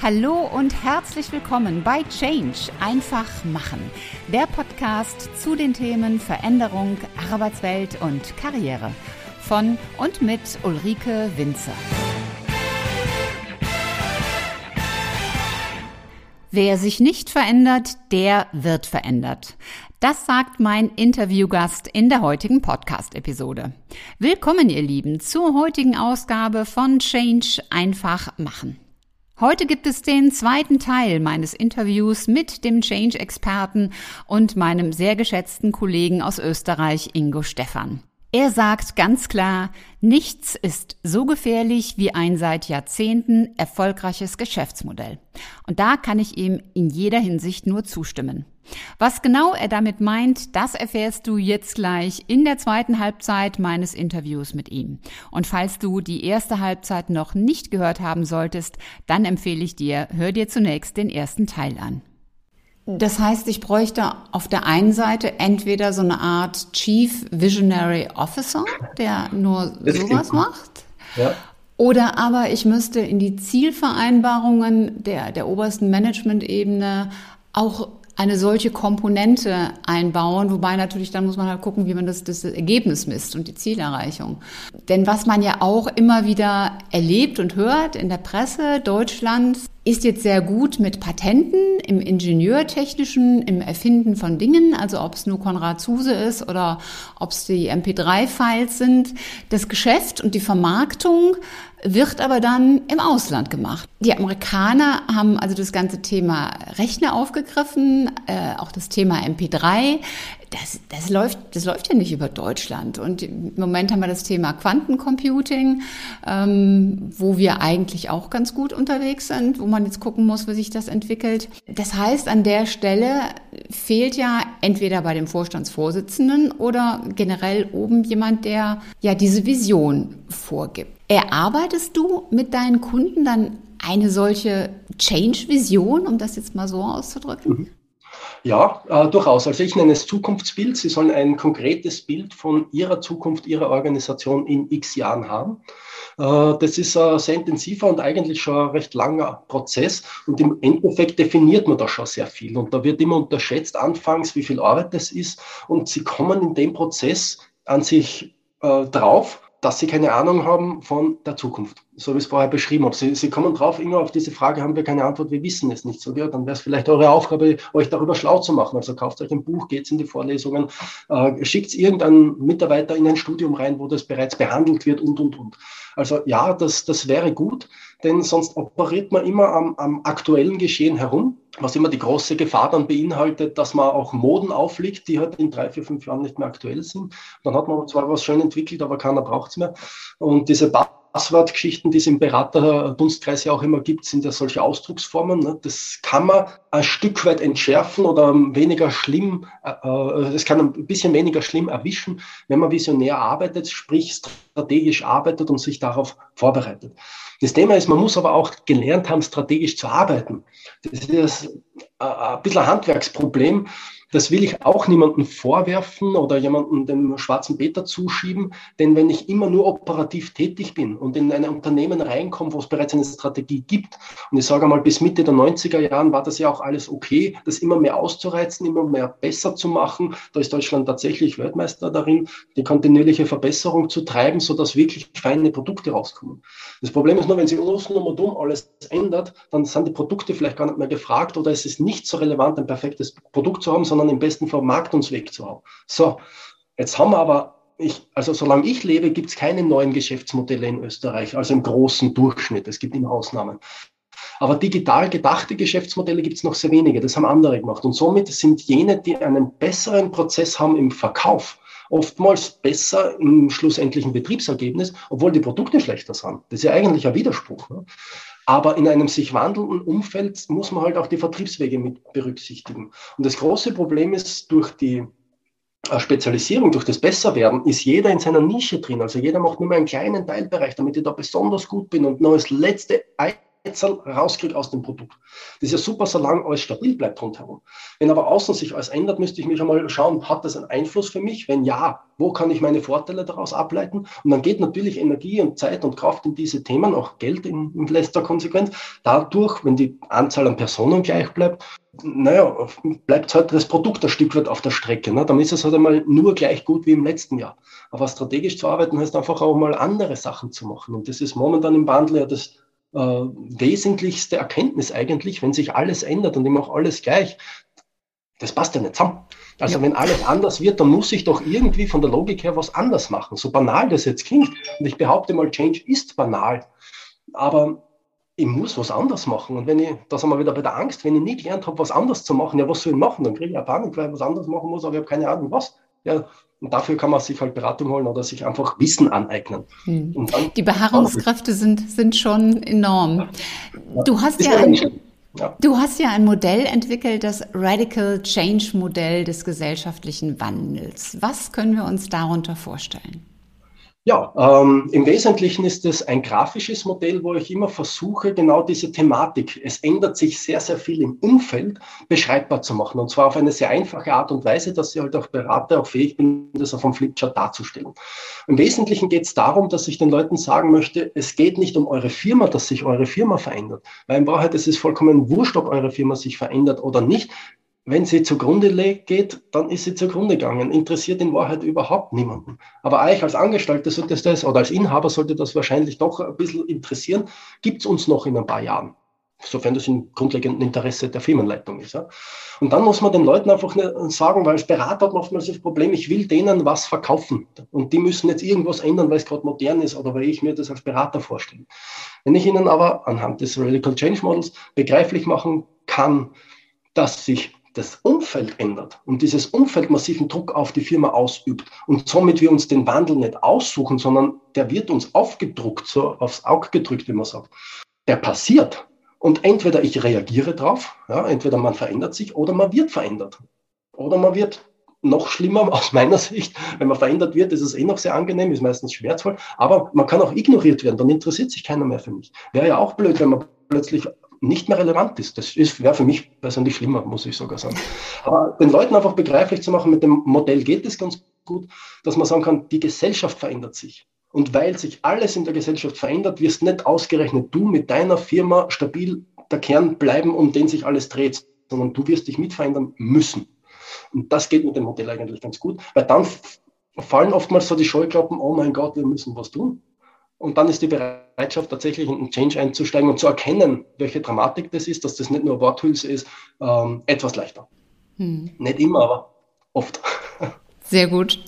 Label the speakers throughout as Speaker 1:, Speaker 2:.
Speaker 1: Hallo und herzlich willkommen bei Change einfach machen, der Podcast zu den Themen Veränderung, Arbeitswelt und Karriere von und mit Ulrike Winzer. Wer sich nicht verändert, der wird verändert. Das sagt mein Interviewgast in der heutigen Podcast-Episode. Willkommen, ihr Lieben, zur heutigen Ausgabe von Change einfach machen. Heute gibt es den zweiten Teil meines Interviews mit dem Change-Experten und meinem sehr geschätzten Kollegen aus Österreich, Ingo Stephan. Er sagt ganz klar, nichts ist so gefährlich wie ein seit Jahrzehnten erfolgreiches Geschäftsmodell. Und da kann ich ihm in jeder Hinsicht nur zustimmen. Was genau er damit meint, das erfährst du jetzt gleich in der zweiten Halbzeit meines Interviews mit ihm. Und falls du die erste Halbzeit noch nicht gehört haben solltest, dann empfehle ich dir, hör dir zunächst den ersten Teil an. Das heißt, ich bräuchte auf der einen Seite entweder so eine Art Chief Visionary Officer, der nur sowas macht. Ja. Oder aber ich müsste in die Zielvereinbarungen der, der obersten Management-Ebene auch eine solche Komponente einbauen, wobei natürlich dann muss man halt gucken, wie man das, das Ergebnis misst und die Zielerreichung. Denn was man ja auch immer wieder erlebt und hört in der Presse, Deutschland ist jetzt sehr gut mit Patenten im Ingenieurtechnischen, im Erfinden von Dingen, also ob es nur Konrad Zuse ist oder ob es die MP3-Files sind. Das Geschäft und die Vermarktung wird aber dann im Ausland gemacht. Die Amerikaner haben also das ganze Thema Rechner aufgegriffen, äh, auch das Thema MP3. Das, das, läuft, das läuft ja nicht über Deutschland. Und im Moment haben wir das Thema Quantencomputing, ähm, wo wir eigentlich auch ganz gut unterwegs sind, wo man jetzt gucken muss, wie sich das entwickelt. Das heißt, an der Stelle fehlt ja entweder bei dem Vorstandsvorsitzenden oder generell oben jemand, der ja diese Vision vorgibt. Erarbeitest du mit deinen Kunden dann eine solche Change-Vision, um das jetzt mal so auszudrücken?
Speaker 2: Ja, äh, durchaus. Also ich nenne es Zukunftsbild. Sie sollen ein konkretes Bild von Ihrer Zukunft, Ihrer Organisation in x Jahren haben. Äh, das ist ein sehr intensiver und eigentlich schon ein recht langer Prozess. Und im Endeffekt definiert man da schon sehr viel. Und da wird immer unterschätzt anfangs, wie viel Arbeit das ist. Und Sie kommen in dem Prozess an sich äh, drauf, dass sie keine Ahnung haben von der Zukunft, so wie ich es vorher beschrieben habe. Sie, sie kommen drauf, immer auf diese Frage haben wir keine Antwort, wir wissen es nicht. So, ja, dann wäre es vielleicht eure Aufgabe, euch darüber schlau zu machen. Also kauft euch ein Buch, geht in die Vorlesungen, äh, schickt irgendeinen Mitarbeiter in ein Studium rein, wo das bereits behandelt wird und, und, und. Also ja, das, das wäre gut, denn sonst operiert man immer am, am aktuellen Geschehen herum, was immer die große Gefahr dann beinhaltet, dass man auch Moden auflegt, die halt in drei, vier, fünf Jahren nicht mehr aktuell sind. Dann hat man zwar was schön entwickelt, aber keiner braucht es mehr. Und diese Passwortgeschichten, die es im Beraterdunstkreis ja auch immer gibt, sind ja solche Ausdrucksformen. Ne? Das kann man ein Stück weit entschärfen oder weniger schlimm, äh, äh, das kann ein bisschen weniger schlimm erwischen, wenn man visionär arbeitet, sprich strategisch arbeitet und sich darauf vorbereitet. Das Thema ist, man muss aber auch gelernt haben, strategisch zu arbeiten. Das ist ein bisschen ein Handwerksproblem. Das will ich auch niemandem vorwerfen oder jemandem dem schwarzen Peter zuschieben, denn wenn ich immer nur operativ tätig bin und in ein Unternehmen reinkomme, wo es bereits eine Strategie gibt, und ich sage mal, bis Mitte der 90er Jahren war das ja auch alles okay, das immer mehr auszureizen, immer mehr besser zu machen. Da ist Deutschland tatsächlich Weltmeister darin, die kontinuierliche Verbesserung zu treiben, sodass wirklich feine Produkte rauskommen. Das Problem ist nur, wenn sich außen um und um alles ändert, dann sind die Produkte vielleicht gar nicht mehr gefragt oder es ist nicht so relevant, ein perfektes Produkt zu haben, sondern sondern im besten Vermarktungsweg zu haben. So, jetzt haben wir aber, ich, also solange ich lebe, gibt es keine neuen Geschäftsmodelle in Österreich, also im großen Durchschnitt. Es gibt immer Ausnahmen. Aber digital gedachte Geschäftsmodelle gibt es noch sehr wenige. Das haben andere gemacht. Und somit sind jene, die einen besseren Prozess haben im Verkauf, oftmals besser im schlussendlichen Betriebsergebnis, obwohl die Produkte schlechter sind. Das ist ja eigentlich ein Widerspruch. Ne? Aber in einem sich wandelnden Umfeld muss man halt auch die Vertriebswege mit berücksichtigen. Und das große Problem ist, durch die äh, Spezialisierung, durch das Besserwerden, ist jeder in seiner Nische drin. Also jeder macht nur mehr einen kleinen Teilbereich, damit ich da besonders gut bin und nur das letzte rauskriege aus dem Produkt. Das ist ja super, solange alles stabil bleibt rundherum. Wenn aber außen sich alles ändert, müsste ich mich einmal schauen, hat das einen Einfluss für mich? Wenn ja, wo kann ich meine Vorteile daraus ableiten? Und dann geht natürlich Energie und Zeit und Kraft in diese Themen, auch Geld in, in letzter Konsequenz. Dadurch, wenn die Anzahl an Personen gleich bleibt, naja, bleibt halt das Produkt ein Stück weit auf der Strecke. Ne? Dann ist es halt einmal nur gleich gut wie im letzten Jahr. Aber strategisch zu arbeiten heißt einfach auch mal andere Sachen zu machen. Und das ist momentan im Wandel ja das äh, wesentlichste Erkenntnis eigentlich, wenn sich alles ändert und immer auch alles gleich. Das passt ja nicht zusammen. Also ja. wenn alles anders wird, dann muss ich doch irgendwie von der Logik her was anders machen. So banal das jetzt klingt. Und ich behaupte mal, Change ist banal. Aber ich muss was anders machen. Und wenn ich, da sind wir wieder bei der Angst, wenn ich nie gelernt habe, was anders zu machen, ja, was soll ich machen? Dann kriege ich ja Panik, weil ich was anderes machen muss, aber ich habe keine Ahnung, was. Ja, und dafür kann man sich halt Beratung holen oder sich einfach Wissen aneignen.
Speaker 1: Hm. Die Beharrungskräfte sind, sind schon enorm. Du hast ja ein, ja. Du hast ja ein Modell entwickelt, das Radical Change Modell des gesellschaftlichen Wandels. Was können wir uns darunter vorstellen?
Speaker 2: Ja, ähm, im Wesentlichen ist es ein grafisches Modell, wo ich immer versuche, genau diese Thematik, es ändert sich sehr, sehr viel im Umfeld, beschreibbar zu machen. Und zwar auf eine sehr einfache Art und Weise, dass ich halt auch Berater auch fähig bin, das auf einem Flipchart darzustellen. Im Wesentlichen geht es darum, dass ich den Leuten sagen möchte, es geht nicht um eure Firma, dass sich eure Firma verändert. Weil in Wahrheit ist es vollkommen wurscht, ob eure Firma sich verändert oder nicht wenn sie zugrunde geht, dann ist sie zugrunde gegangen. Interessiert in Wahrheit überhaupt niemanden. Aber euch als Angestellte sollte das, oder als Inhaber sollte das wahrscheinlich doch ein bisschen interessieren. Gibt es uns noch in ein paar Jahren? Sofern das im grundlegenden Interesse der Firmenleitung ist. Ja. Und dann muss man den Leuten einfach sagen, weil als Berater hat man oftmals das Problem, ich will denen was verkaufen. Und die müssen jetzt irgendwas ändern, weil es gerade modern ist oder weil ich mir das als Berater vorstelle. Wenn ich ihnen aber anhand des Radical Change Models begreiflich machen kann, dass sich das Umfeld ändert und dieses Umfeld massiven Druck auf die Firma ausübt und somit wir uns den Wandel nicht aussuchen, sondern der wird uns aufgedruckt, so aufs Auge gedrückt, wie man sagt. Der passiert. Und entweder ich reagiere drauf, ja, entweder man verändert sich oder man wird verändert. Oder man wird noch schlimmer aus meiner Sicht. Wenn man verändert wird, ist es eh noch sehr angenehm, ist meistens schmerzvoll, aber man kann auch ignoriert werden, dann interessiert sich keiner mehr für mich. Wäre ja auch blöd, wenn man plötzlich nicht mehr relevant ist. Das wäre für mich persönlich schlimmer, muss ich sogar sagen. Aber den Leuten einfach begreiflich zu machen, mit dem Modell geht es ganz gut, dass man sagen kann, die Gesellschaft verändert sich. Und weil sich alles in der Gesellschaft verändert, wirst nicht ausgerechnet du mit deiner Firma stabil der Kern bleiben, um den sich alles dreht, sondern du wirst dich mit verändern müssen. Und das geht mit dem Modell eigentlich ganz gut, weil dann fallen oftmals so die Scheuklappen, oh mein Gott, wir müssen was tun. Und dann ist die Bereitschaft, tatsächlich in einen Change einzusteigen und zu erkennen, welche Dramatik das ist, dass das nicht nur Worthülse ist, ähm, etwas leichter. Hm. Nicht immer, aber oft.
Speaker 1: Sehr gut.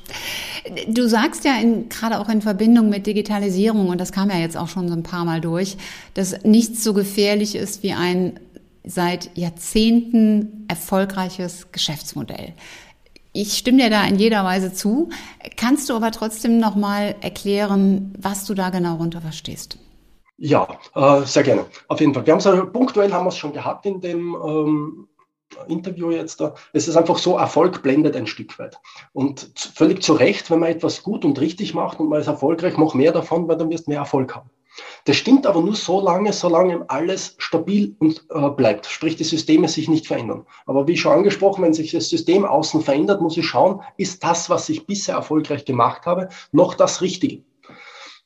Speaker 1: Du sagst ja gerade auch in Verbindung mit Digitalisierung, und das kam ja jetzt auch schon so ein paar Mal durch, dass nichts so gefährlich ist wie ein seit Jahrzehnten erfolgreiches Geschäftsmodell. Ich stimme dir da in jeder Weise zu. Kannst du aber trotzdem noch mal erklären, was du da genau runter verstehst?
Speaker 2: Ja, äh, sehr gerne. Auf jeden Fall. Wir haben es punktuell haben wir es schon gehabt in dem ähm, Interview jetzt da. Es ist einfach so, Erfolg blendet ein Stück weit. Und völlig zu Recht, wenn man etwas gut und richtig macht und man ist erfolgreich, mach mehr davon, weil dann wirst du mehr Erfolg haben. Das stimmt aber nur so lange, solange alles stabil und, äh, bleibt, sprich die Systeme sich nicht verändern. Aber wie schon angesprochen, wenn sich das System außen verändert, muss ich schauen, ist das, was ich bisher erfolgreich gemacht habe, noch das Richtige?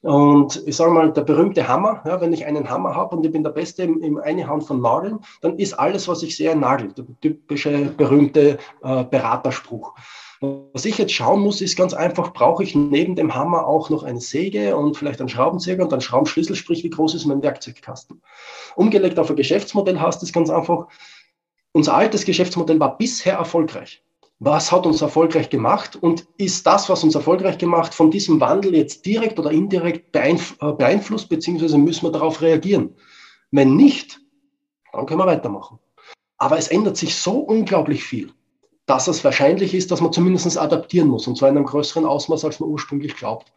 Speaker 2: Und ich sage mal, der berühmte Hammer, ja, wenn ich einen Hammer habe und ich bin der Beste im, im eine Hand von Nageln, dann ist alles, was ich sehe, ein Nagel. Der typische, berühmte äh, Beraterspruch. Was ich jetzt schauen muss, ist ganz einfach, brauche ich neben dem Hammer auch noch eine Säge und vielleicht einen Schraubenzieher und einen Schraubenschlüssel, sprich, wie groß ist mein Werkzeugkasten? Umgelegt auf ein Geschäftsmodell heißt es ganz einfach, unser altes Geschäftsmodell war bisher erfolgreich. Was hat uns erfolgreich gemacht und ist das, was uns erfolgreich gemacht, von diesem Wandel jetzt direkt oder indirekt äh, beeinflusst, beziehungsweise müssen wir darauf reagieren? Wenn nicht, dann können wir weitermachen. Aber es ändert sich so unglaublich viel dass es wahrscheinlich ist, dass man zumindest adaptieren muss und zwar in einem größeren Ausmaß, als man ursprünglich glaubt.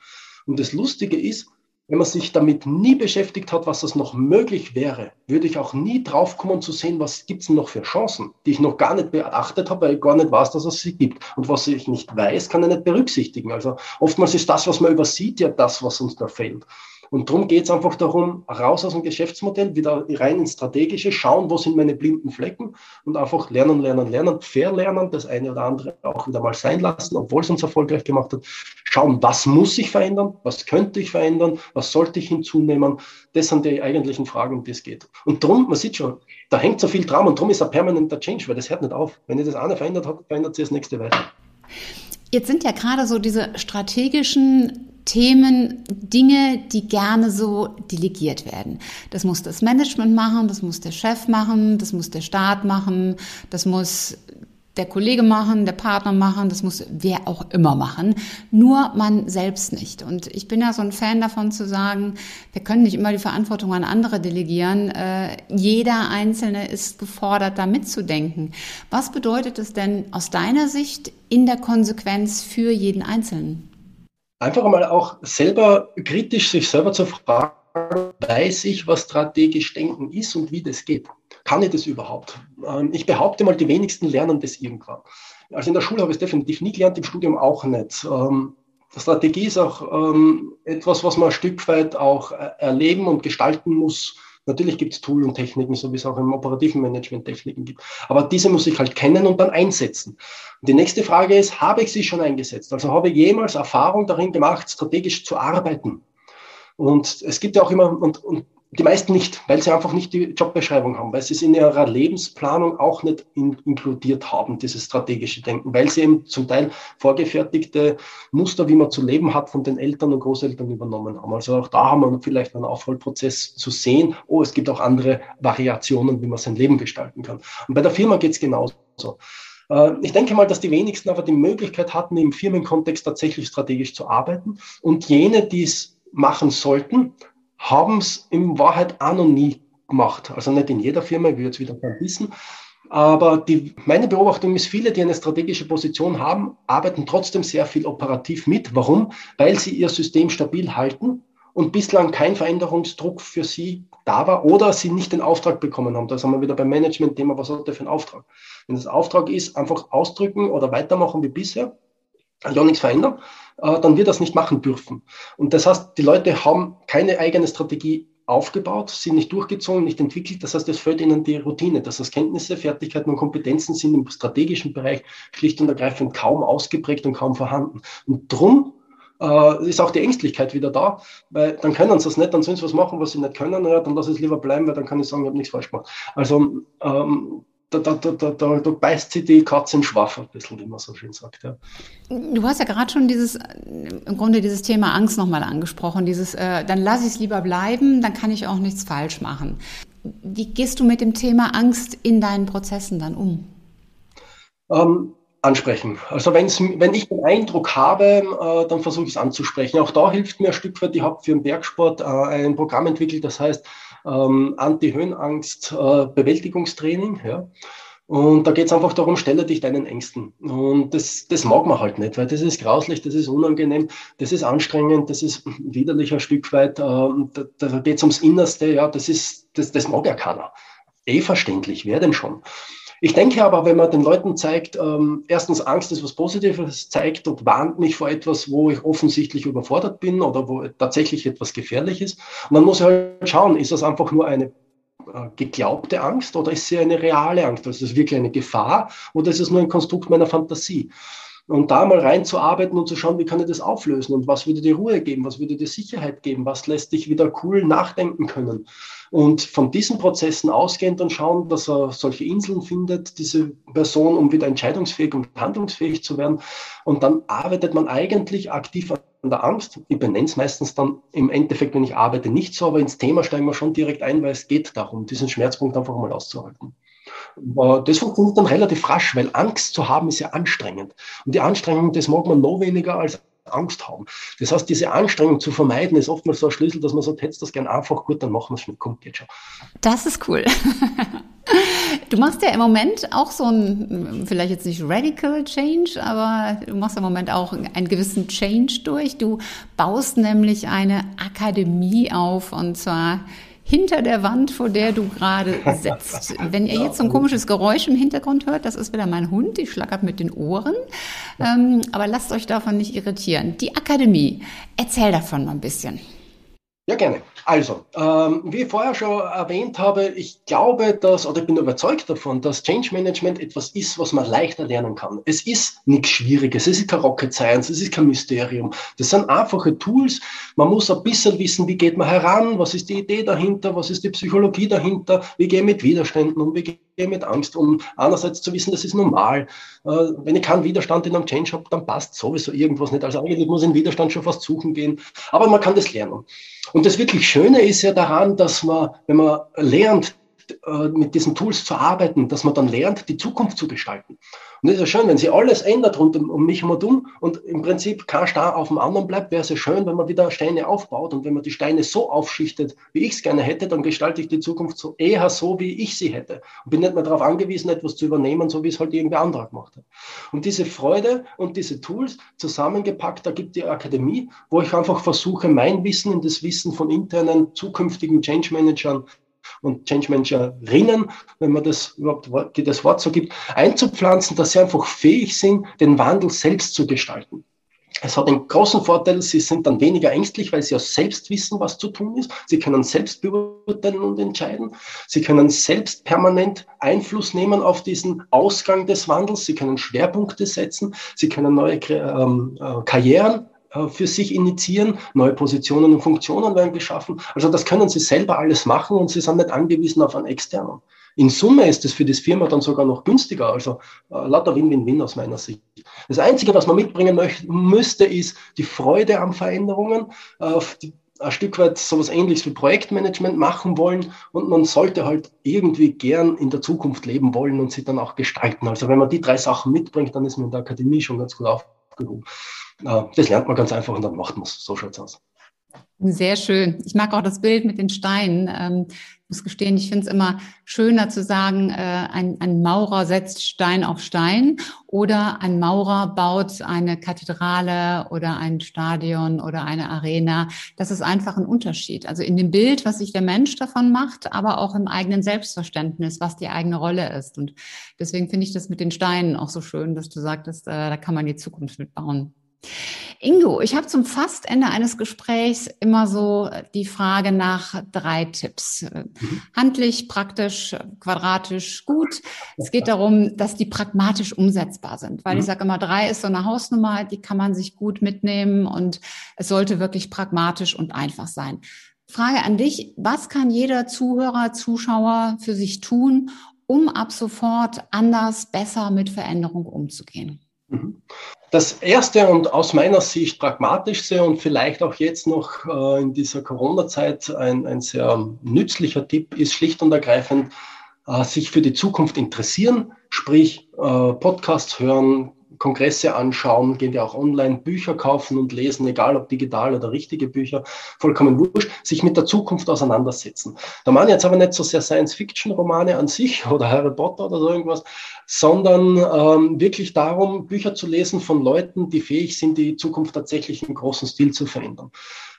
Speaker 2: Und das Lustige ist, wenn man sich damit nie beschäftigt hat, was das noch möglich wäre, würde ich auch nie draufkommen zu sehen, was gibt es noch für Chancen, die ich noch gar nicht beachtet habe, weil ich gar nicht weiß, dass es sie gibt. Und was ich nicht weiß, kann ich nicht berücksichtigen. Also oftmals ist das, was man übersieht, ja das, was uns da fehlt. Und darum geht es einfach darum, raus aus dem Geschäftsmodell, wieder rein ins Strategische, schauen, wo sind meine blinden Flecken und einfach lernen, lernen, lernen, verlernen, das eine oder andere auch wieder mal sein lassen, obwohl es uns erfolgreich gemacht hat. Schauen, was muss ich verändern, was könnte ich verändern, was sollte ich hinzunehmen. Das sind die eigentlichen Fragen, um die es geht. Und darum, man sieht schon, da hängt so viel dran und darum ist ein permanenter Change, weil das hört nicht auf. Wenn ihr das eine verändert hat, verändert sich das nächste weiter.
Speaker 1: Jetzt sind ja gerade so diese strategischen Themen, Dinge, die gerne so delegiert werden. Das muss das Management machen, das muss der Chef machen, das muss der Staat machen, das muss der Kollege machen, der Partner machen, das muss wer auch immer machen, nur man selbst nicht. Und ich bin ja so ein Fan davon zu sagen, wir können nicht immer die Verantwortung an andere delegieren. Äh, jeder Einzelne ist gefordert, da mitzudenken. Was bedeutet es denn aus deiner Sicht in der Konsequenz für jeden Einzelnen?
Speaker 2: Einfach mal auch selber kritisch sich selber zu fragen, weiß ich, was strategisch denken ist und wie das geht? Kann ich das überhaupt? Ähm, ich behaupte mal, die wenigsten lernen das irgendwann. Also in der Schule habe ich es definitiv nie gelernt, im Studium auch nicht. Ähm, Strategie ist auch ähm, etwas, was man ein Stück weit auch äh, erleben und gestalten muss. Natürlich gibt es Tool und Techniken, so wie es auch im operativen Management Techniken gibt. Aber diese muss ich halt kennen und dann einsetzen. Und die nächste Frage ist, habe ich sie schon eingesetzt? Also habe ich jemals Erfahrung darin gemacht, strategisch zu arbeiten? Und es gibt ja auch immer, und, und die meisten nicht, weil sie einfach nicht die Jobbeschreibung haben, weil sie es in ihrer Lebensplanung auch nicht in, inkludiert haben, dieses strategische Denken, weil sie eben zum Teil vorgefertigte Muster, wie man zu leben hat, von den Eltern und Großeltern übernommen haben. Also auch da haben wir vielleicht einen Aufholprozess zu sehen, oh, es gibt auch andere Variationen, wie man sein Leben gestalten kann. Und bei der Firma geht es genauso. Äh, ich denke mal, dass die wenigsten aber die Möglichkeit hatten, im Firmenkontext tatsächlich strategisch zu arbeiten. Und jene, die es machen sollten, haben es in Wahrheit auch noch nie gemacht. Also nicht in jeder Firma, ich will jetzt wieder wissen. Aber die, meine Beobachtung ist, viele, die eine strategische Position haben, arbeiten trotzdem sehr viel operativ mit. Warum? Weil sie ihr System stabil halten und bislang kein Veränderungsdruck für sie da war oder sie nicht den Auftrag bekommen haben. Da sind wir wieder beim Management-Thema, was hat der für einen Auftrag? Wenn das Auftrag ist, einfach ausdrücken oder weitermachen wie bisher, ja nichts verändern, äh, dann wird das nicht machen dürfen. Und das heißt, die Leute haben keine eigene Strategie aufgebaut, sind nicht durchgezogen, nicht entwickelt. Das heißt, es fällt ihnen die Routine. Das heißt, Kenntnisse, Fertigkeiten und Kompetenzen sind im strategischen Bereich schlicht und ergreifend kaum ausgeprägt und kaum vorhanden. Und drum äh, ist auch die Ängstlichkeit wieder da, weil dann können sie es nicht, dann sollen sie was machen, was sie nicht können, ja, dann lass es lieber bleiben, weil dann kann ich sagen, ich habe nichts falsch gemacht. Also ähm, da, da, da, da, da beißt sie die Katze im Schwaf ein bisschen, wie man so schön sagt. Ja.
Speaker 1: Du hast ja gerade schon dieses, im Grunde dieses Thema Angst nochmal angesprochen, dieses, äh, dann lasse ich es lieber bleiben, dann kann ich auch nichts falsch machen. Wie gehst du mit dem Thema Angst in deinen Prozessen dann um?
Speaker 2: Ähm, ansprechen. Also wenn's, wenn ich den Eindruck habe, äh, dann versuche ich es anzusprechen. Auch da hilft mir ein Stück weit, ich habe für den Bergsport äh, ein Programm entwickelt, das heißt ähm, Anti-Höhenangst-Bewältigungstraining. Äh, ja. Und da geht es einfach darum, stelle dich deinen Ängsten. Und das, das mag man halt nicht, weil das ist grauslich, das ist unangenehm, das ist anstrengend, das ist widerlich ein Stück weit. Äh, da da geht es ums Innerste, ja, das ist, das, das mag ja keiner. Eh verständlich, wer denn schon? Ich denke aber, wenn man den Leuten zeigt, ähm, erstens Angst ist was Positives, zeigt und warnt mich vor etwas, wo ich offensichtlich überfordert bin oder wo tatsächlich etwas gefährlich ist. Und dann muss ich halt schauen, ist das einfach nur eine äh, geglaubte Angst oder ist sie eine reale Angst? Also ist es wirklich eine Gefahr oder ist es nur ein Konstrukt meiner Fantasie? Und da mal reinzuarbeiten und zu schauen, wie kann ich das auflösen und was würde dir Ruhe geben, was würde dir Sicherheit geben, was lässt dich wieder cool nachdenken können. Und von diesen Prozessen ausgehend dann schauen, dass er solche Inseln findet, diese Person, um wieder entscheidungsfähig und handlungsfähig zu werden. Und dann arbeitet man eigentlich aktiv an der Angst. Ich benenne es meistens dann im Endeffekt, wenn ich arbeite, nicht so, aber ins Thema steigen wir schon direkt ein, weil es geht darum, diesen Schmerzpunkt einfach mal auszuhalten. Das funktioniert dann relativ rasch, weil Angst zu haben ist ja anstrengend. Und die Anstrengung, das mag man noch weniger als Angst haben. Das heißt, diese Anstrengung zu vermeiden, ist oftmals so ein Schlüssel, dass man sagt, hättest das gern einfach, gut, dann machen wir es schon. Komm, geht schon.
Speaker 1: Das ist cool. Du machst ja im Moment auch so ein, vielleicht jetzt nicht Radical Change, aber du machst im Moment auch einen gewissen Change durch. Du baust nämlich eine Akademie auf und zwar hinter der Wand, vor der du gerade sitzt. Wenn ihr jetzt so ein komisches Geräusch im Hintergrund hört, das ist wieder mein Hund, die schlackert mit den Ohren. Ähm, aber lasst euch davon nicht irritieren. Die Akademie, erzähl davon mal ein bisschen.
Speaker 2: Ja, gerne. Also, ähm, wie ich vorher schon erwähnt habe, ich glaube, dass, oder ich bin überzeugt davon, dass Change Management etwas ist, was man leichter lernen kann. Es ist nichts Schwieriges, es ist kein Rocket Science, es ist kein Mysterium. Das sind einfache Tools. Man muss ein bisschen wissen, wie geht man heran, was ist die Idee dahinter, was ist die Psychologie dahinter, wie gehe ich mit Widerständen um, wie gehe ich mit Angst um. Einerseits zu wissen, das ist normal. Äh, wenn ich keinen Widerstand in einem Change habe, dann passt sowieso irgendwas nicht. Also eigentlich muss ich in Widerstand schon fast suchen gehen. Aber man kann das lernen. Und das wirklich Schöne ist ja daran, dass man, wenn man lernt, äh, mit diesen Tools zu arbeiten, dass man dann lernt, die Zukunft zu gestalten. Und das ist ja schön, wenn sich alles ändert rund um, um mich herum und im Prinzip kein Stein auf dem anderen bleibt, wäre es ja schön, wenn man wieder Steine aufbaut und wenn man die Steine so aufschichtet, wie ich es gerne hätte, dann gestalte ich die Zukunft so eher so, wie ich sie hätte. Und bin nicht mehr darauf angewiesen, etwas zu übernehmen, so wie es halt irgendwer anderer gemacht hat. Und diese Freude und diese Tools zusammengepackt, da gibt die Akademie, wo ich einfach versuche, mein Wissen in das Wissen von internen zukünftigen Change Managern und Change Managerinnen, wenn man das überhaupt das Wort so gibt, einzupflanzen, dass sie einfach fähig sind, den Wandel selbst zu gestalten. Es hat einen großen Vorteil, sie sind dann weniger ängstlich, weil sie ja selbst wissen, was zu tun ist. Sie können selbst beurteilen und entscheiden. Sie können selbst permanent Einfluss nehmen auf diesen Ausgang des Wandels. Sie können Schwerpunkte setzen. Sie können neue ähm, äh, Karrieren für sich initiieren, neue Positionen und Funktionen werden geschaffen. Also das können Sie selber alles machen und Sie sind nicht angewiesen auf einen externen. In Summe ist es für das Firma dann sogar noch günstiger, also äh, lauter Win-Win-Win aus meiner Sicht. Das Einzige, was man mitbringen möchte, müsste, ist die Freude an Veränderungen, äh, die, ein Stück weit sowas ähnliches wie Projektmanagement machen wollen und man sollte halt irgendwie gern in der Zukunft leben wollen und sie dann auch gestalten. Also wenn man die drei Sachen mitbringt, dann ist man in der Akademie schon ganz gut aufgehoben. Das lernt man ganz einfach und dann macht man es. So schaut es aus.
Speaker 1: Sehr schön. Ich mag auch das Bild mit den Steinen. Ähm, ich muss gestehen, ich finde es immer schöner zu sagen, äh, ein, ein Maurer setzt Stein auf Stein oder ein Maurer baut eine Kathedrale oder ein Stadion oder eine Arena. Das ist einfach ein Unterschied. Also in dem Bild, was sich der Mensch davon macht, aber auch im eigenen Selbstverständnis, was die eigene Rolle ist. Und deswegen finde ich das mit den Steinen auch so schön, dass du sagtest, äh, da kann man die Zukunft mitbauen. Ingo, ich habe zum Fastende eines Gesprächs immer so die Frage nach drei Tipps. Mhm. Handlich, praktisch, quadratisch, gut. Es geht darum, dass die pragmatisch umsetzbar sind, weil mhm. ich sage immer, drei ist so eine Hausnummer, die kann man sich gut mitnehmen und es sollte wirklich pragmatisch und einfach sein. Frage an dich, was kann jeder Zuhörer, Zuschauer für sich tun, um ab sofort anders, besser mit Veränderung umzugehen?
Speaker 2: Mhm. Das erste und aus meiner Sicht pragmatischste und vielleicht auch jetzt noch äh, in dieser Corona-Zeit ein, ein sehr nützlicher Tipp ist schlicht und ergreifend, äh, sich für die Zukunft interessieren, sprich äh, Podcasts hören, Kongresse anschauen, gehen wir auch online, Bücher kaufen und lesen, egal ob digital oder richtige Bücher, vollkommen wurscht, sich mit der Zukunft auseinandersetzen. Da meine ich jetzt aber nicht so sehr Science-Fiction-Romane an sich oder Harry Potter oder so irgendwas, sondern ähm, wirklich darum, Bücher zu lesen von Leuten, die fähig sind, die Zukunft tatsächlich im großen Stil zu verändern.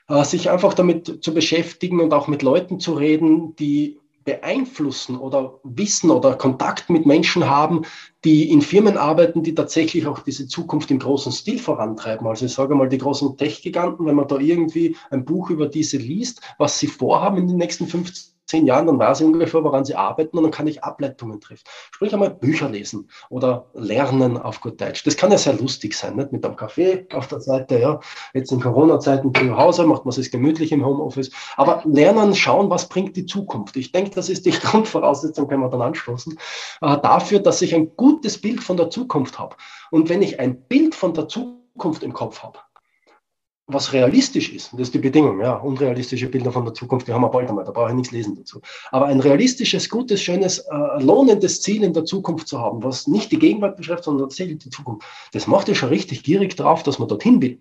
Speaker 2: Äh, sich einfach damit zu beschäftigen und auch mit Leuten zu reden, die beeinflussen oder wissen oder Kontakt mit Menschen haben, die in Firmen arbeiten, die tatsächlich auch diese Zukunft im großen Stil vorantreiben. Also ich sage mal, die großen Tech-Giganten, wenn man da irgendwie ein Buch über diese liest, was sie vorhaben in den nächsten 15 zehn Jahren, dann weiß ich ungefähr, woran sie arbeiten und dann kann ich Ableitungen treffen. Sprich einmal Bücher lesen oder lernen auf gut Deutsch. Das kann ja sehr lustig sein, nicht? mit einem Kaffee auf der Seite, ja. Jetzt in Corona-Zeiten zu Hause macht man es gemütlich im Homeoffice. Aber lernen, schauen, was bringt die Zukunft. Ich denke, das ist die Grundvoraussetzung, können wir dann anstoßen, äh, dafür, dass ich ein gutes Bild von der Zukunft habe. Und wenn ich ein Bild von der Zukunft im Kopf habe, was realistisch ist, das ist die Bedingung, ja, unrealistische Bilder von der Zukunft, die haben wir bald einmal, da brauche ich nichts lesen dazu. Aber ein realistisches, gutes, schönes, äh, lohnendes Ziel in der Zukunft zu haben, was nicht die Gegenwart beschreibt, sondern tatsächlich die Zukunft, das macht ja schon richtig gierig drauf, dass man dorthin will.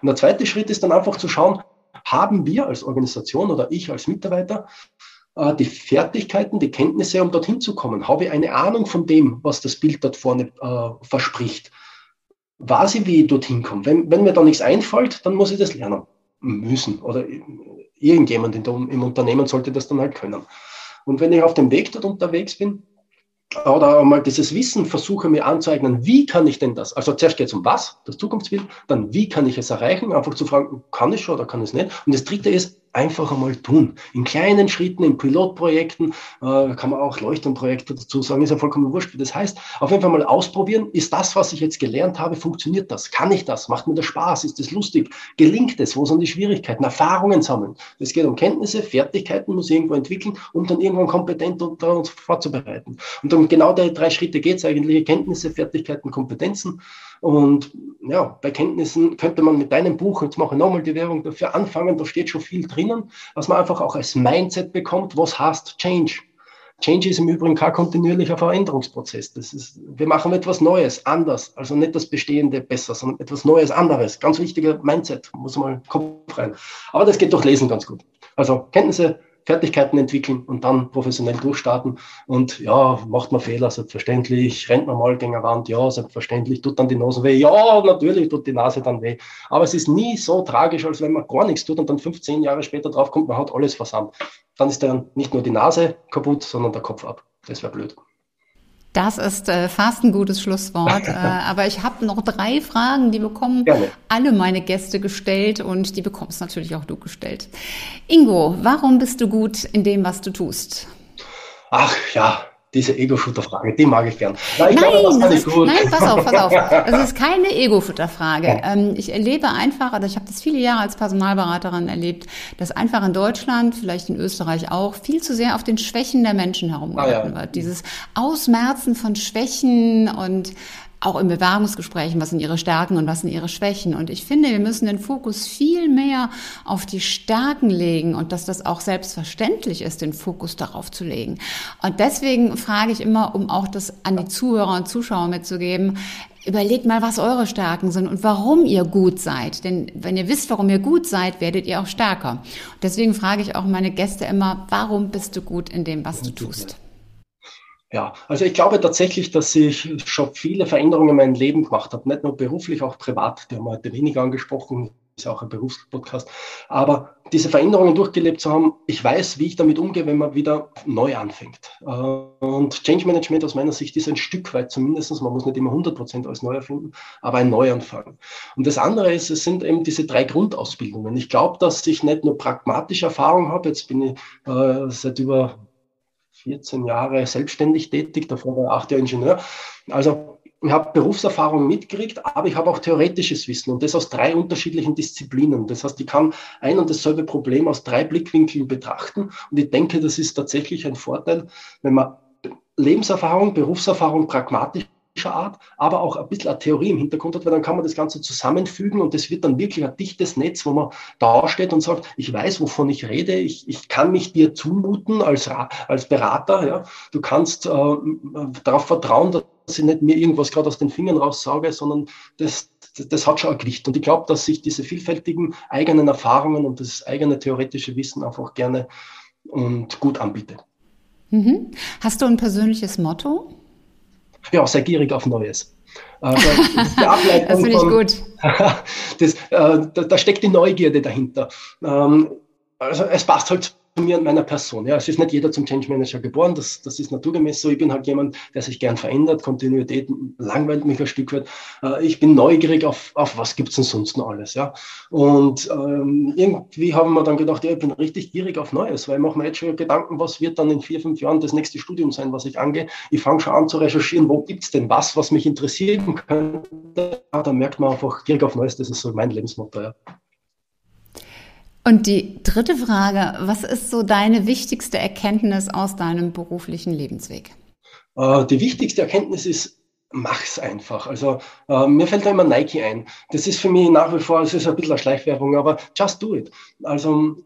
Speaker 2: Und der zweite Schritt ist dann einfach zu schauen, haben wir als Organisation oder ich als Mitarbeiter äh, die Fertigkeiten, die Kenntnisse, um dorthin zu kommen? Habe ich eine Ahnung von dem, was das Bild dort vorne äh, verspricht? Weiß ich, wie ich dorthin komme. Wenn, wenn mir da nichts einfällt, dann muss ich das lernen müssen. Oder irgendjemand im Unternehmen sollte das dann halt können. Und wenn ich auf dem Weg dort unterwegs bin, oder einmal dieses Wissen versuche mir anzueignen, wie kann ich denn das? Also zuerst geht es um was, das Zukunftsbild, dann wie kann ich es erreichen? Einfach zu fragen, kann ich schon oder kann ich es nicht? Und das dritte ist, einfach einmal tun. In kleinen Schritten, in Pilotprojekten, äh, kann man auch Leuchtturmprojekte dazu sagen, ist ja vollkommen wurscht, wie das heißt. Auf jeden Fall mal ausprobieren, ist das, was ich jetzt gelernt habe, funktioniert das? Kann ich das? Macht mir das Spaß? Ist das lustig? Gelingt es? Wo sind die Schwierigkeiten? Erfahrungen sammeln. Es geht um Kenntnisse, Fertigkeiten, muss ich irgendwo entwickeln, um dann irgendwann kompetent darauf vorzubereiten. Und um genau die drei Schritte geht es eigentlich. Kenntnisse, Fertigkeiten, Kompetenzen. Und ja, bei Kenntnissen könnte man mit deinem Buch, jetzt mache ich nochmal die Werbung dafür, anfangen, da steht schon viel drinnen, was man einfach auch als Mindset bekommt, was heißt Change. Change ist im Übrigen kein kontinuierlicher Veränderungsprozess. Das ist, wir machen etwas Neues, anders. Also nicht das Bestehende besser, sondern etwas Neues, anderes. Ganz wichtiger Mindset, muss mal Kopf rein. Aber das geht durch Lesen ganz gut. Also Kenntnisse, Fertigkeiten entwickeln und dann professionell durchstarten. Und ja, macht man Fehler, selbstverständlich. Rennt man mal gegen eine Wand, ja, selbstverständlich. Tut dann die Nase weh, ja, natürlich tut die Nase dann weh. Aber es ist nie so tragisch, als wenn man gar nichts tut und dann 15 Jahre später drauf kommt, man hat alles versammelt. Dann ist dann nicht nur die Nase kaputt, sondern der Kopf ab. Das wäre blöd.
Speaker 1: Das ist äh, fast ein gutes Schlusswort. äh, aber ich habe noch drei Fragen, die bekommen Gerne. alle meine Gäste gestellt und die bekommst natürlich auch du gestellt. Ingo, warum bist du gut in dem, was du tust?
Speaker 2: Ach ja, diese Ego-Shooter-Frage, die mag ich gern.
Speaker 1: Nein, ich nein, glaube, das ist, nein, pass auf, pass auf. Das ist keine Ego-Shooter-Frage. Ja. Ähm, ich erlebe einfach, oder ich habe das viele Jahre als Personalberaterin erlebt, dass einfach in Deutschland, vielleicht in Österreich auch, viel zu sehr auf den Schwächen der Menschen herumgehalten ah, ja. wird. Dieses Ausmerzen von Schwächen und auch in Bewerbungsgesprächen, was sind ihre Stärken und was sind ihre Schwächen. Und ich finde, wir müssen den Fokus viel mehr auf die Stärken legen und dass das auch selbstverständlich ist, den Fokus darauf zu legen. Und deswegen frage ich immer, um auch das an die Zuhörer und Zuschauer mitzugeben, Überlegt mal, was eure Stärken sind und warum ihr gut seid. Denn wenn ihr wisst, warum ihr gut seid, werdet ihr auch stärker. Deswegen frage ich auch meine Gäste immer, warum bist du gut in dem, was du tust?
Speaker 2: Ja, also ich glaube tatsächlich, dass ich schon viele Veränderungen in meinem Leben gemacht habe, nicht nur beruflich, auch privat. Die haben wir heute weniger angesprochen, ist auch ein Berufspodcast. Aber diese Veränderungen durchgelebt zu haben, ich weiß, wie ich damit umgehe, wenn man wieder neu anfängt. Äh, und Change Management aus meiner Sicht ist ein Stück weit zumindest, man muss nicht immer 100 Prozent alles neu erfinden, aber ein Neuanfang. Und das andere ist, es sind eben diese drei Grundausbildungen. Ich glaube, dass ich nicht nur pragmatische Erfahrung habe, jetzt bin ich äh, seit über 14 Jahre selbstständig tätig, davor war ich acht Jahre Ingenieur. Also ich habe Berufserfahrung mitgekriegt, aber ich habe auch theoretisches Wissen und das aus drei unterschiedlichen Disziplinen. Das heißt, ich kann ein und dasselbe Problem aus drei Blickwinkeln betrachten und ich denke, das ist tatsächlich ein Vorteil, wenn man Lebenserfahrung, Berufserfahrung pragmatisch Art, aber auch ein bisschen eine Theorie im Hintergrund hat, weil dann kann man das Ganze zusammenfügen und das wird dann wirklich ein dichtes Netz, wo man da steht und sagt, ich weiß, wovon ich rede, ich, ich kann mich dir zumuten als, als Berater, ja. Du kannst äh, darauf vertrauen, dass ich nicht mir irgendwas gerade aus den Fingern raussauge, sondern das, das, das hat schon ein Gewicht. Und ich glaube, dass sich diese vielfältigen eigenen Erfahrungen und das eigene theoretische Wissen einfach gerne und gut anbietet.
Speaker 1: Mhm. Hast du ein persönliches Motto?
Speaker 2: Ja, sehr gierig auf Neues.
Speaker 1: Äh, das finde ich gut.
Speaker 2: das, äh, da, da, steckt die Neugierde dahinter. Ähm, also es passt halt mir und meiner Person. Ja, es ist nicht jeder zum Change Manager geboren, das, das ist naturgemäß so. Ich bin halt jemand, der sich gern verändert. Kontinuität langweilt mich ein Stück weit. Äh, ich bin neugierig auf, auf was gibt's denn sonst noch alles. Ja? Und ähm, irgendwie haben wir dann gedacht, ja, ich bin richtig gierig auf Neues, weil ich mache mir jetzt schon Gedanken, was wird dann in vier, fünf Jahren das nächste Studium sein, was ich angehe. Ich fange schon an zu recherchieren, wo gibt's denn was, was mich interessieren könnte. Ja, da merkt man einfach, gierig auf Neues, das ist so mein Lebensmotto. Ja.
Speaker 1: Und die dritte Frage, was ist so deine wichtigste Erkenntnis aus deinem beruflichen Lebensweg?
Speaker 2: Äh, die wichtigste Erkenntnis ist, mach's einfach. Also äh, mir fällt da immer Nike ein. Das ist für mich nach wie vor, es ist ein bisschen eine Schleichwerbung, aber just do it. Also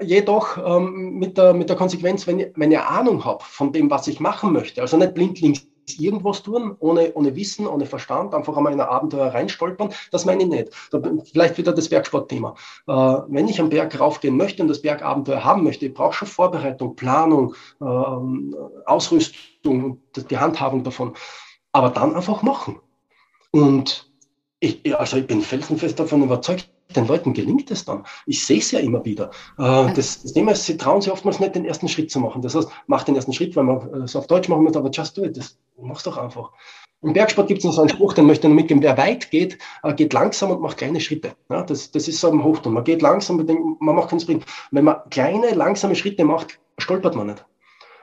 Speaker 2: jedoch ähm, mit, der, mit der Konsequenz, wenn ich, wenn ich Ahnung habe von dem, was ich machen möchte, also nicht blindlings irgendwas tun, ohne, ohne Wissen, ohne Verstand, einfach einmal in ein Abenteuer reinstolpern, das meine ich nicht. Da, vielleicht wieder das Bergsportthema. Äh, wenn ich am Berg raufgehen möchte und das Bergabenteuer haben möchte, ich brauche schon Vorbereitung, Planung, äh, Ausrüstung, die Handhabung davon. Aber dann einfach machen. Und ich, also ich bin felsenfest davon überzeugt, den Leuten gelingt es dann. Ich sehe es ja immer wieder. Äh, das, das Thema ist, sie trauen sich oftmals nicht, den ersten Schritt zu machen. Das heißt, mach den ersten Schritt, weil man es auf Deutsch machen muss, aber just do it. Das mach's doch einfach. Im Bergsport gibt es noch so einen Spruch, den möchte ich noch mitgeben. Wer weit geht, äh, geht langsam und macht kleine Schritte. Ja, das, das ist so im Hochton. Man geht langsam, man macht keinen Sprint. Wenn man kleine, langsame Schritte macht, stolpert man nicht.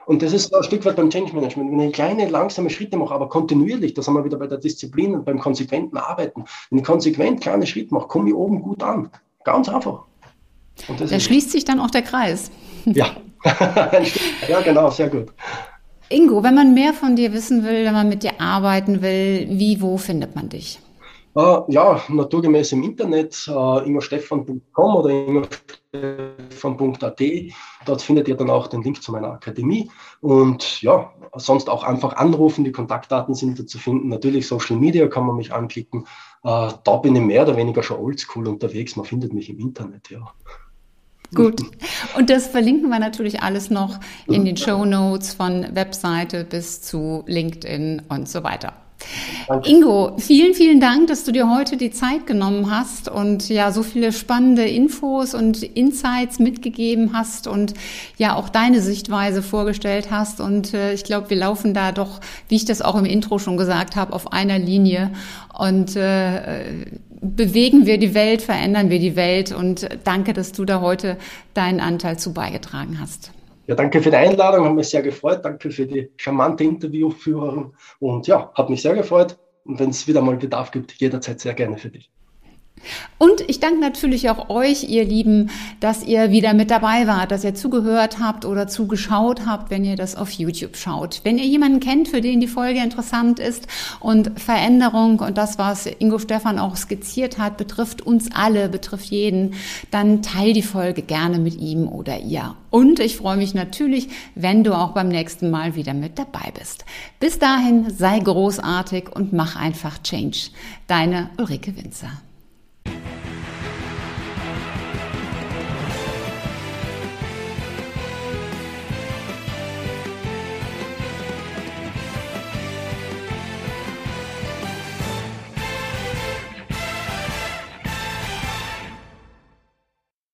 Speaker 2: Und das ist ein Stück weit beim Change Management. Wenn ich kleine, langsame Schritte mache, aber kontinuierlich, da sind wir wieder bei der Disziplin und beim konsequenten Arbeiten. Wenn ich konsequent kleine Schritte mache, komme ich oben gut an. Ganz einfach.
Speaker 1: da schließt sich dann auch der Kreis.
Speaker 2: Ja. ja, genau, sehr gut.
Speaker 1: Ingo, wenn man mehr von dir wissen will, wenn man mit dir arbeiten will, wie, wo findet man dich?
Speaker 2: Uh, ja, naturgemäß im Internet, uh, ingostefan.com oder ingostefan.at. Dort findet ihr dann auch den Link zu meiner Akademie. Und ja, sonst auch einfach anrufen, die Kontaktdaten sind da zu finden. Natürlich Social Media kann man mich anklicken. Uh, da bin ich mehr oder weniger schon oldschool unterwegs. Man findet mich im Internet, ja.
Speaker 1: Gut. Und das verlinken wir natürlich alles noch in den Show Notes von Webseite bis zu LinkedIn und so weiter. Danke. Ingo, vielen, vielen Dank, dass du dir heute die Zeit genommen hast und ja so viele spannende Infos und Insights mitgegeben hast und ja auch deine Sichtweise vorgestellt hast. Und äh, ich glaube, wir laufen da doch, wie ich das auch im Intro schon gesagt habe, auf einer Linie und äh, bewegen wir die Welt, verändern wir die Welt. Und danke, dass du da heute deinen Anteil zu beigetragen hast.
Speaker 2: Ja, danke für die Einladung, hat mich sehr gefreut. Danke für die charmante Interviewführerin. Und ja, hat mich sehr gefreut. Und wenn es wieder mal Bedarf gibt, jederzeit sehr gerne für dich.
Speaker 1: Und ich danke natürlich auch euch, ihr Lieben, dass ihr wieder mit dabei wart, dass ihr zugehört habt oder zugeschaut habt, wenn ihr das auf YouTube schaut. Wenn ihr jemanden kennt, für den die Folge interessant ist und Veränderung und das, was Ingo Stefan auch skizziert hat, betrifft uns alle, betrifft jeden, dann teil die Folge gerne mit ihm oder ihr. Und ich freue mich natürlich, wenn du auch beim nächsten Mal wieder mit dabei bist. Bis dahin sei großartig und mach einfach Change. Deine Ulrike Winzer.